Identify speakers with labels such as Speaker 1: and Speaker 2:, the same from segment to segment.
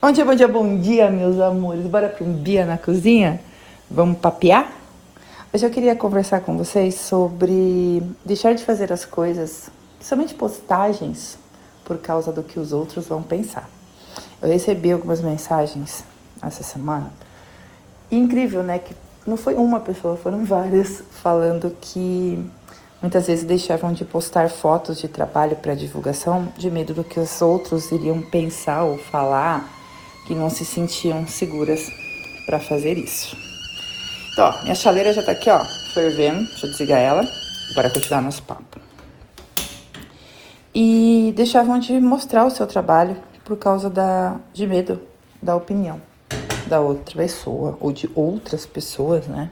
Speaker 1: Bom dia, bom dia, bom dia, meus amores. Bora para um dia na cozinha? Vamos papear? Hoje eu queria conversar com vocês sobre deixar de fazer as coisas, principalmente postagens, por causa do que os outros vão pensar. Eu recebi algumas mensagens essa semana. E incrível, né? Que não foi uma pessoa, foram várias falando que muitas vezes deixavam de postar fotos de trabalho para divulgação de medo do que os outros iriam pensar ou falar que não se sentiam seguras para fazer isso. Então, ó, minha chaleira já tá aqui, ó, fervendo. Deixa eu desligar ela. Bora continuar nosso papo. E deixavam de mostrar o seu trabalho por causa da, de medo da opinião da outra pessoa ou de outras pessoas, né?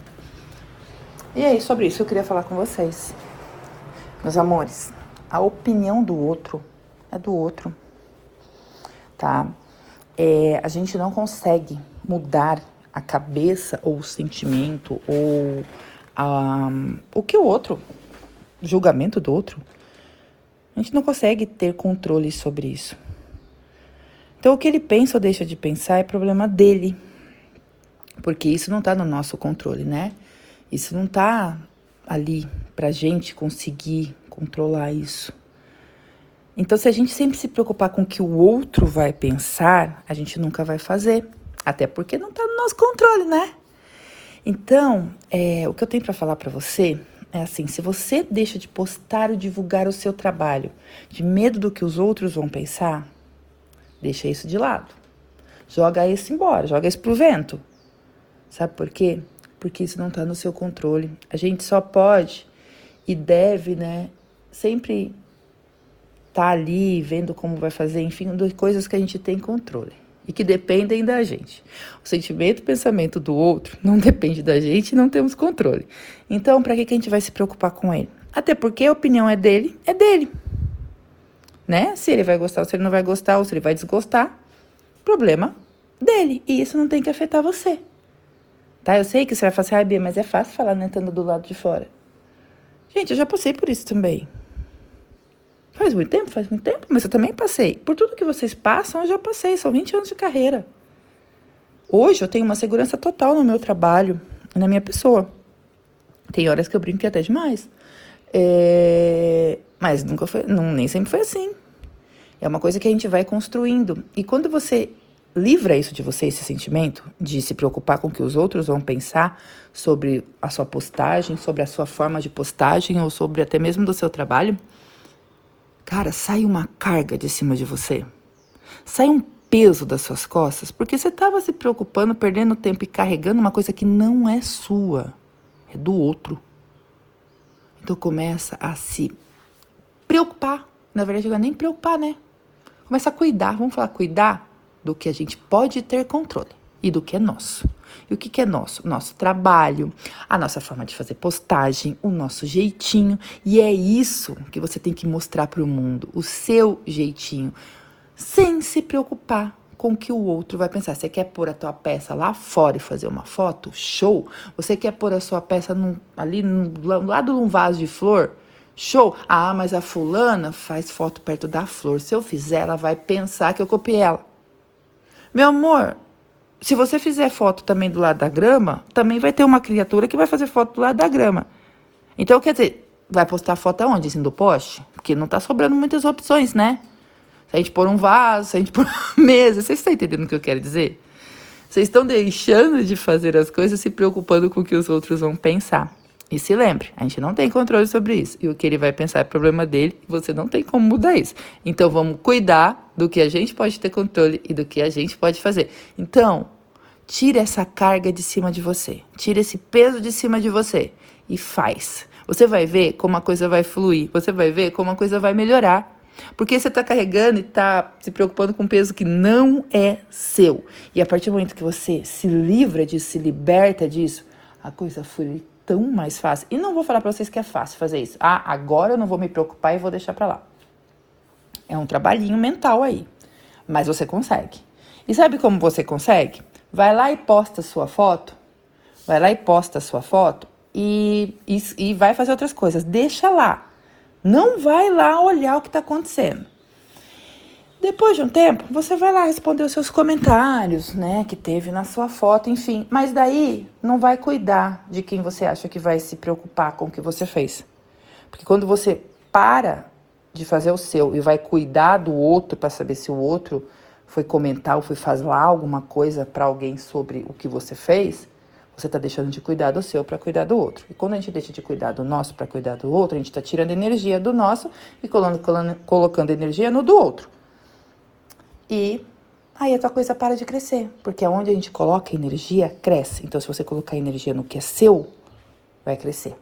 Speaker 1: E aí, sobre isso eu queria falar com vocês. Meus amores, a opinião do outro é do outro, tá? É, a gente não consegue mudar a cabeça ou o sentimento ou o que o outro, o julgamento do outro. A gente não consegue ter controle sobre isso. Então, o que ele pensa ou deixa de pensar é problema dele. Porque isso não está no nosso controle, né? Isso não está ali pra gente conseguir controlar isso. Então, se a gente sempre se preocupar com o que o outro vai pensar, a gente nunca vai fazer. Até porque não está no nosso controle, né? Então, é, o que eu tenho para falar para você é assim: se você deixa de postar ou divulgar o seu trabalho de medo do que os outros vão pensar, deixa isso de lado. Joga isso embora, joga isso pro vento. Sabe por quê? Porque isso não está no seu controle. A gente só pode e deve, né, sempre tá ali vendo como vai fazer, enfim, coisas que a gente tem controle e que dependem da gente. O sentimento e o pensamento do outro não depende da gente e não temos controle. Então, para que, que a gente vai se preocupar com ele? Até porque a opinião é dele, é dele. Né? Se ele vai gostar ou se ele não vai gostar, ou se ele vai desgostar, problema dele. E isso não tem que afetar você. Tá? Eu sei que você vai falar assim, ah, Bia, mas é fácil falar, né, estando do lado de fora. Gente, eu já passei por isso também. Faz muito tempo, faz muito tempo, mas eu também passei. Por tudo que vocês passam, eu já passei, são 20 anos de carreira. Hoje eu tenho uma segurança total no meu trabalho e na minha pessoa. Tem horas que eu brinco até demais. É... Mas nunca foi, não, nem sempre foi assim. É uma coisa que a gente vai construindo. E quando você livra isso de você, esse sentimento de se preocupar com o que os outros vão pensar sobre a sua postagem, sobre a sua forma de postagem ou sobre até mesmo do seu trabalho, Cara, sai uma carga de cima de você. Sai um peso das suas costas, porque você estava se preocupando, perdendo tempo e carregando uma coisa que não é sua, é do outro. Então começa a se preocupar. Na verdade, não é nem preocupar, né? Começa a cuidar. Vamos falar cuidar do que a gente pode ter controle e do que é nosso. E o que, que é nosso? Nosso trabalho, a nossa forma de fazer postagem, o nosso jeitinho. E é isso que você tem que mostrar para o mundo, o seu jeitinho, sem se preocupar com o que o outro vai pensar. Você quer pôr a tua peça lá fora e fazer uma foto? Show! Você quer pôr a sua peça num, ali no, lado de um vaso de flor? Show! Ah, mas a fulana faz foto perto da flor. Se eu fizer, ela vai pensar que eu copiei ela. Meu amor, se você fizer foto também do lado da grama, também vai ter uma criatura que vai fazer foto do lado da grama. Então, quer dizer, vai postar foto aonde? Assim, do poste? Porque não tá sobrando muitas opções, né? Se a gente pôr um vaso, se a gente pôr uma mesa, vocês estão entendendo o que eu quero dizer? Vocês estão deixando de fazer as coisas se preocupando com o que os outros vão pensar. E se lembre, a gente não tem controle sobre isso. E o que ele vai pensar é problema dele você não tem como mudar isso. Então vamos cuidar do que a gente pode ter controle e do que a gente pode fazer. Então, tire essa carga de cima de você. Tire esse peso de cima de você e faz. Você vai ver como a coisa vai fluir. Você vai ver como a coisa vai melhorar. Porque você está carregando e está se preocupando com um peso que não é seu. E a partir do momento que você se livra disso, se liberta disso, a coisa flui tão mais fácil. E não vou falar para vocês que é fácil fazer isso. Ah, agora eu não vou me preocupar e vou deixar para lá. É um trabalhinho mental aí, mas você consegue. E sabe como você consegue? Vai lá e posta sua foto. Vai lá e posta sua foto e, e, e vai fazer outras coisas. Deixa lá. Não vai lá olhar o que está acontecendo. Depois de um tempo, você vai lá responder os seus comentários, né, que teve na sua foto, enfim. Mas daí não vai cuidar de quem você acha que vai se preocupar com o que você fez. Porque quando você para de fazer o seu e vai cuidar do outro para saber se o outro foi comentar ou foi falar alguma coisa para alguém sobre o que você fez, você está deixando de cuidar do seu para cuidar do outro. E quando a gente deixa de cuidar do nosso para cuidar do outro, a gente está tirando energia do nosso e colocando, colocando energia no do outro. E aí a tua coisa para de crescer, porque aonde a gente coloca energia, cresce. Então, se você colocar energia no que é seu, vai crescer.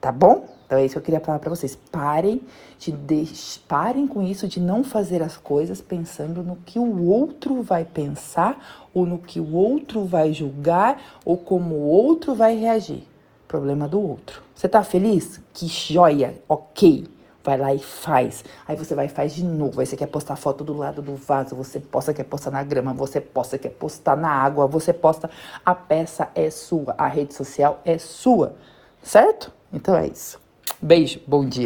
Speaker 1: Tá bom? Então é isso que eu queria falar para vocês. Parem de deix... parem com isso de não fazer as coisas pensando no que o outro vai pensar ou no que o outro vai julgar ou como o outro vai reagir. Problema do outro. Você tá feliz? Que joia, ok. Vai lá e faz. Aí você vai e faz de novo. Aí você quer postar foto do lado do vaso, você posta, quer postar na grama, você posta, quer postar na água, você posta. A peça é sua, a rede social é sua, certo? Então é isso. Beijo, bom dia.